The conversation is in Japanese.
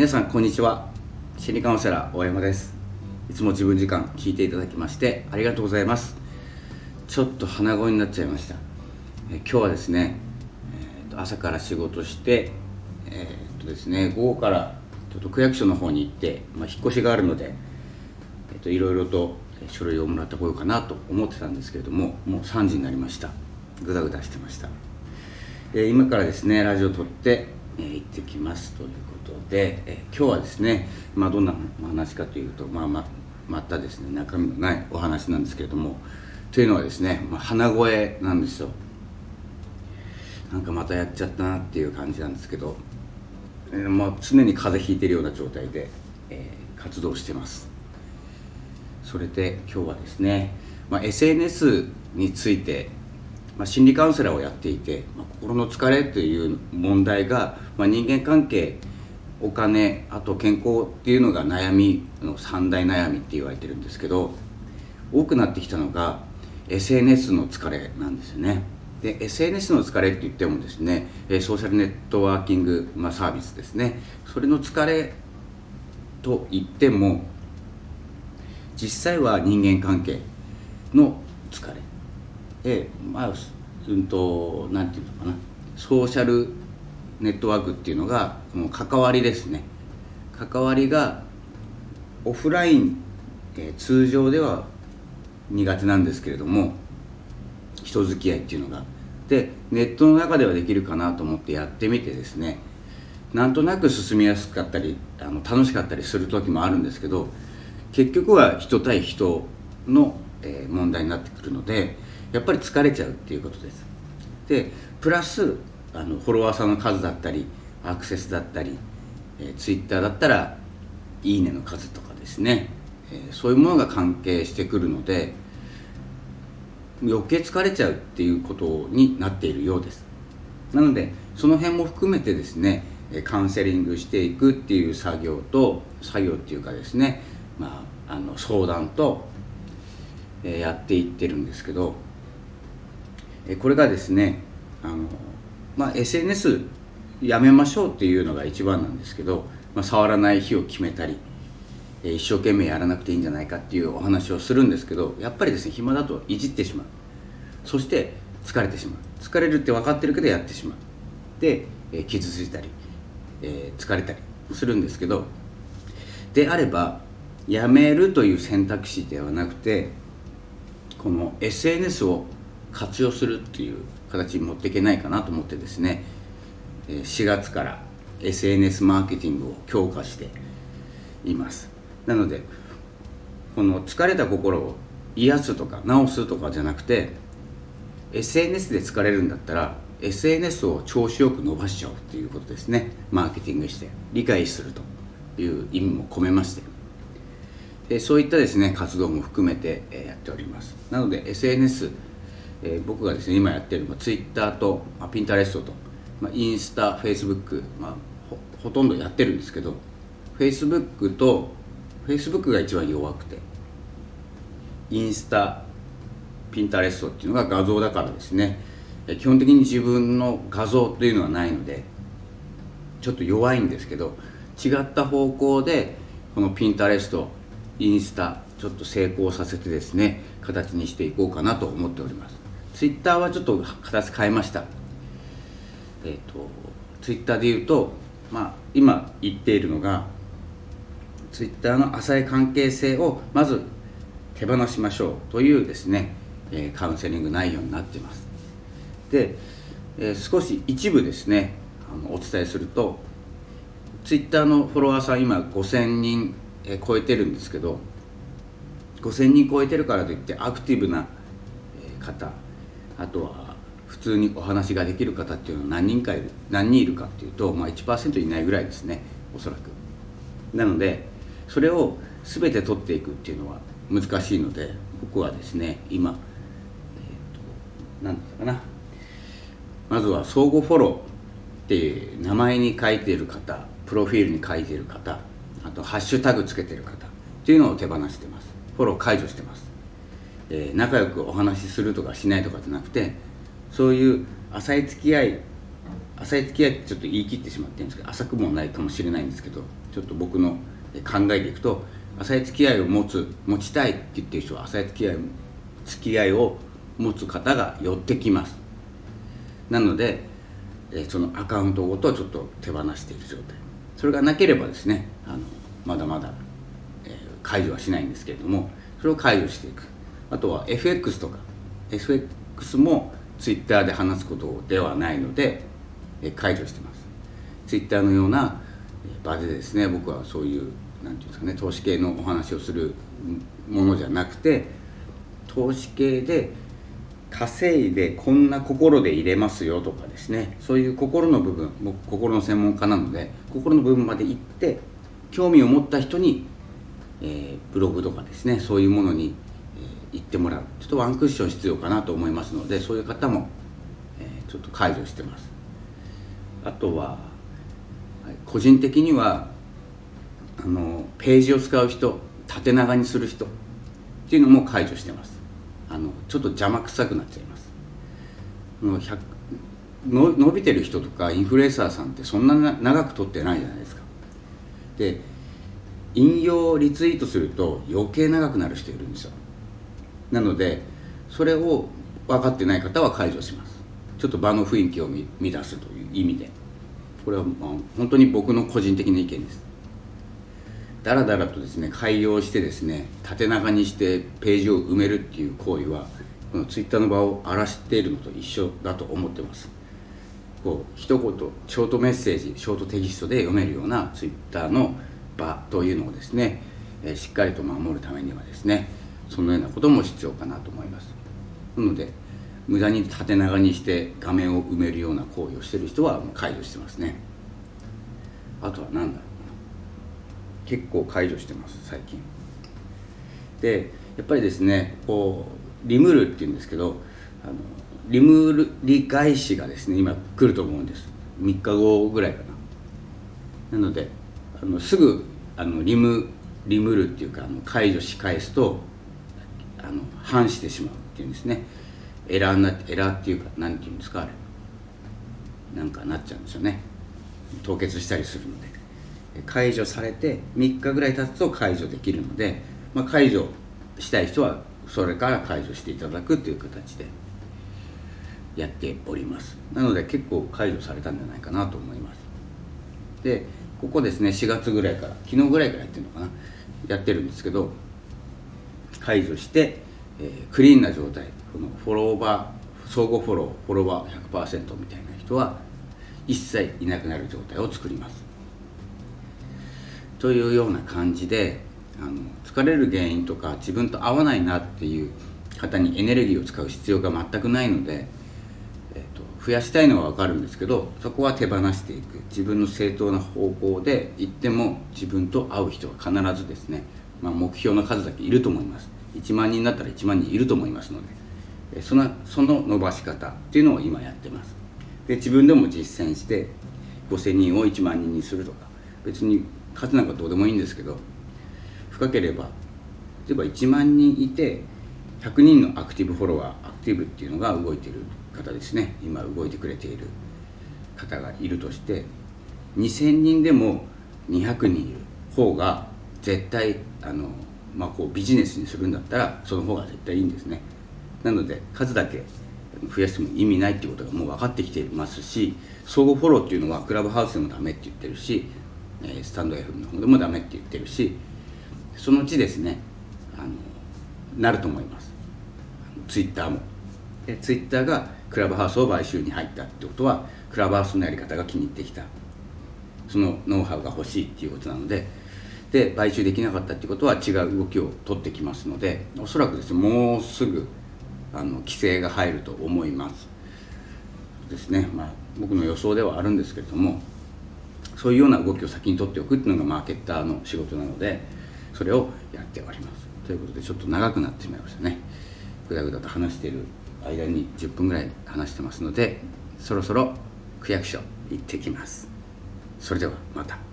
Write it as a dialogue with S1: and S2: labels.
S1: 皆さんこんにちは。心理カウンセラー大山です。いつも自分時間聞いていただきましてありがとうございます。ちょっと鼻声になっちゃいました。え今日はですね、えー、と朝から仕事してえー、とですね午後からちょっと区役所の方に行って、まあ、引っ越しがあるので、え、っといろいろと書類をもらってこようかなと思ってたんですけれどももう3時になりました。ぐだぐだしてました、えー、今からですねラジオ撮って、えー、行ってきますということで、えー、今日はですね、まあ、どんな話かというと、まあま、またですね中身のないお話なんですけれどもというのはですね、まあ、鼻声なんですよ。なんかまたやっちゃったなっていう感じなんですけど、えーまあ、常に風邪ひいてるような状態で、えー、活動してます。それで今日はですね、まあ、SNS について、まあ、心理カウンセラーをやっていて、まあ、心の疲れという問題が、まあ、人間関係お金あと健康っていうのが悩みの三大悩みって言われてるんですけど多くなってきたのが SNS の疲れなんですよね。で SNS の疲れって言ってもですねソーシャルネットワーキング、まあ、サービスですね。それの疲れと言っても実際は人間関係の疲れ。でまあうんとなんていうのかな。ソーシャルネットワークっていうのがこの関わりですね。関わりがオフライン、えー、通常では苦手なんですけれども人付き合いっていうのが。でネットの中ではできるかなと思ってやってみてですね。なんとなく進みやすかったりあの楽しかったりする時もあるんですけど結局は人対人の、えー、問題になってくるのでやっぱり疲れちゃうっていうことです。でプラスあのフォロワーさんの数だったりアクセスだったり、えー、ツイッターだったら「いいね」の数とかですね、えー、そういうものが関係してくるので余計疲れちゃうっていうことになっているようです。なのでその辺も含めてですねカウンセリングしていくっていう作業と作業っていうかですね、まあ、あの相談と、えー、やっていってるんですけど、これがですねあの、まあ、SNS やめましょうっていうのが一番なんですけど、まあ、触らない日を決めたり一生懸命やらなくていいんじゃないかっていうお話をするんですけどやっぱりですね暇だといじってしまう。そして疲れてしまう。疲れるって分かってるけどやってしまう。で、傷ついたり、え、疲れたりするんですけどであればやめるという選択肢ではなくてこの SNS を活用するっていう形に持っていけないかなと思ってですね4月から SNS マーケティングを強化しています。なのでこの疲れた心を癒すとか治すとかじゃなくて SNS で疲れるんだったら SNS を調子よく伸ばしちゃうっていうことですね。マーケティングして理解するという意味も込めまして。でそういったですね活動も含めて、やっております。なので SNS、えー、僕がですね今やってる、まあ、Twitter と、まあ、Pinterest と、まあ、インスタ Facebook、まあ、ほほとんどやってるんですけど Facebook と Facebook が一番弱くてインスタピンタレストっていうのが画像だからですね基本的に自分の画像というのはないのでちょっと弱いんですけど違った方向でこのピンタレストインスタちょっと成功させてですね形にしていこうかなと思っております。ツイッターはちょっと形変えました。えっ、ー、とツイッターで言うとまあ今言っているのがツイッターの浅い関係性をまず手放しましょうというですね、えカウンセリング内容になっています。で、え少し一部ですねあのお伝えするとツイッターのフォロワーさん今5000人、え超えてるんですけど5000人超えてるからといってアクティブな方あとは普通にお話ができる方っていうのは何人かいる何人いるかっていうと、まあ、1%いないぐらいですねおそらく。なのでそれを全て取っていくっていうのは難しいので僕はですね今、えーと、何だったかな。まずは相互フォローっていう名前に書いている方プロフィールに書いている方あとハッシュタグつけてる方っていうのを手放してます。フォロー解除してます、えー、仲良くお話しするとかしないとかじゃなくてそういう浅い付き合い浅い付き合いってちょっと言い切ってしまってるんですけど浅くもないかもしれないんですけどちょっと僕の考えでいくと浅い付き合いを持つ持ちたいって言ってる人は浅い付き合い付き合いを持つ方が寄ってきます。なのでえそのアカウントごとちょっと手放している状態。それがなければですねあのまだまだ、え、解除はしないんですけれどもそれを解除していく。あとは FX とか FX も Twitter で話すことではないので、解除してます。Twitter のような場でですね僕はそういう何て言うんですかね投資系のお話をするものじゃなくて投資系で稼いでこんな心で入れますよとかですねそういう心の部分僕心の専門家なので心の部分まで行って興味を持った人に、えー、ブログとかですねそういうものに、行ってもらう。ちょっとワンクッション必要かなと思いますのでそういう方も、えー、ちょっと解除してます。あとは、はい、個人的にはあのページを使う人縦長にする人っていうのも解除してます。あのちょっと邪魔くさくなっちゃいます。の伸びてる人とかインフルエンサーさんってそんな長く撮ってないじゃないですか。で引用リツイートすると余計長くなる人いるんですよ。なのでそれを分かってない方は解除します。ちょっと場の雰囲気を乱すという意味で。これはまあ本当に僕の個人的な意見です。だらだらとですね改良してですね縦長にしてページを埋めるっていう行為はこのツイッターの場を荒らしているのと一緒だと思ってます。こう一言ショートメッセージショートテキストで読めるようなツイッターの場というのをですね、しっかりと守るためにはですねそのようなことも必要かなと思います。なので無駄に縦長にして画面を埋めるような行為をしてる人はもう解除してますね。あとは何だろう結構解除してます最近。でやっぱりですねこうリムルっていうんですけどあのリムル理返しがですね今来ると思うんです。3日後ぐらいかな。なのであのすぐあのリムリムルっていうかあの解除し返すとあの反してしまうっていうんですね。エラーなエラーっていうか何て言うんですかあれ。なんかなっちゃうんですよね。凍結したりするので。解除されて3日ぐらい経つと解除できるので、まあ、解除したい人はそれから解除していただくという形でやっております。なので結構解除されたんじゃないかなと思います。でここですね4月ぐらいから昨日ぐらいからやってるのかな。やってるんですけど解除して、えー、クリーンな状態このフォローバー相互フォローフォロワー100%みたいな人は一切いなくなる状態を作ります。というような感じであの疲れる原因とか自分と合わないなっていう方にエネルギーを使う必要が全くないので、えーと、増やしたいのは分かるんですけどそこは手放していく。自分の正当な方向で行っても自分と合う人は必ずですね、まあ、目標の数だけいると思います。1万人だったら1万人いると思いますのでそのその伸ばし方っていうのを今やってます。で自分でも実践して5000人を1万人にするとか別に数なんかどうでもいいんですけど深ければ例えば1万人いて100人のアクティブフォロワーアクティブっていうのが動いてる方ですね。今動いてくれている方がいるとして2000人でも200人いる方が絶対あの、まあ、こうビジネスにするんだったらその方が絶対いいんですね。なので数だけ増やしても意味ないっていうことがもう分かってきていますし相互フォローっていうのはクラブハウスでもダメって言ってるしえスタンド F の方でもダメって言ってるしそのうちですねあのなると思います。ツイッターも。でツイッターがクラブハウスを買収に入ったってことはクラブハウスのやり方が気に入ってきた。そのノウハウが欲しいっていうことなのでで買収できなかったっていうことは違う動きを取ってきますのでおそらくですねもうすぐあの規制が入ると思います。ですね。まあ僕の予想ではあるんですけれどもそういうような動きを先に取っておくっていうのがマーケッターの仕事なのでそれをやっております。ということでちょっと長くなってしまいましたね。ぐだぐだと話している間に10分ぐらい話してますのでそろそろ区役所行ってきます。それではまた。